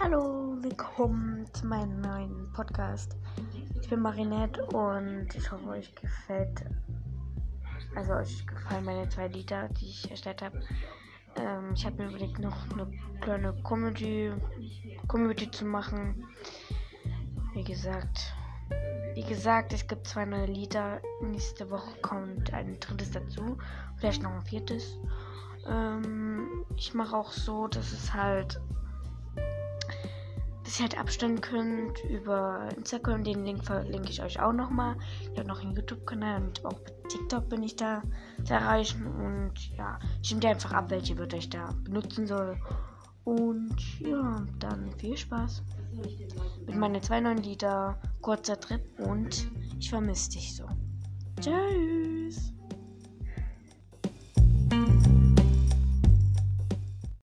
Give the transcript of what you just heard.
Hallo, willkommen zu meinem neuen Podcast. Ich bin Marinette und ich hoffe, euch gefällt, also euch gefallen meine zwei Lieder, die ich erstellt habe. Ähm, ich habe mir überlegt, noch eine kleine Comedy, Comedy zu machen. Wie gesagt, wie gesagt, es gibt zwei neue Lieder. Nächste Woche kommt ein drittes dazu, vielleicht noch ein viertes. Ähm, ich mache auch so, dass es halt dass ihr halt abstimmen könnt über Instagram. Den Link verlinke ich euch auch nochmal. Ich habe noch einen YouTube-Kanal und auch bei TikTok bin ich da zu erreichen. Und ja, stimmt einfach ab, welche wird euch da benutzen soll. Und ja, dann viel Spaß mit meinen zwei neuen Lieder. Kurzer Trip und ich vermisse dich so. Tschüss.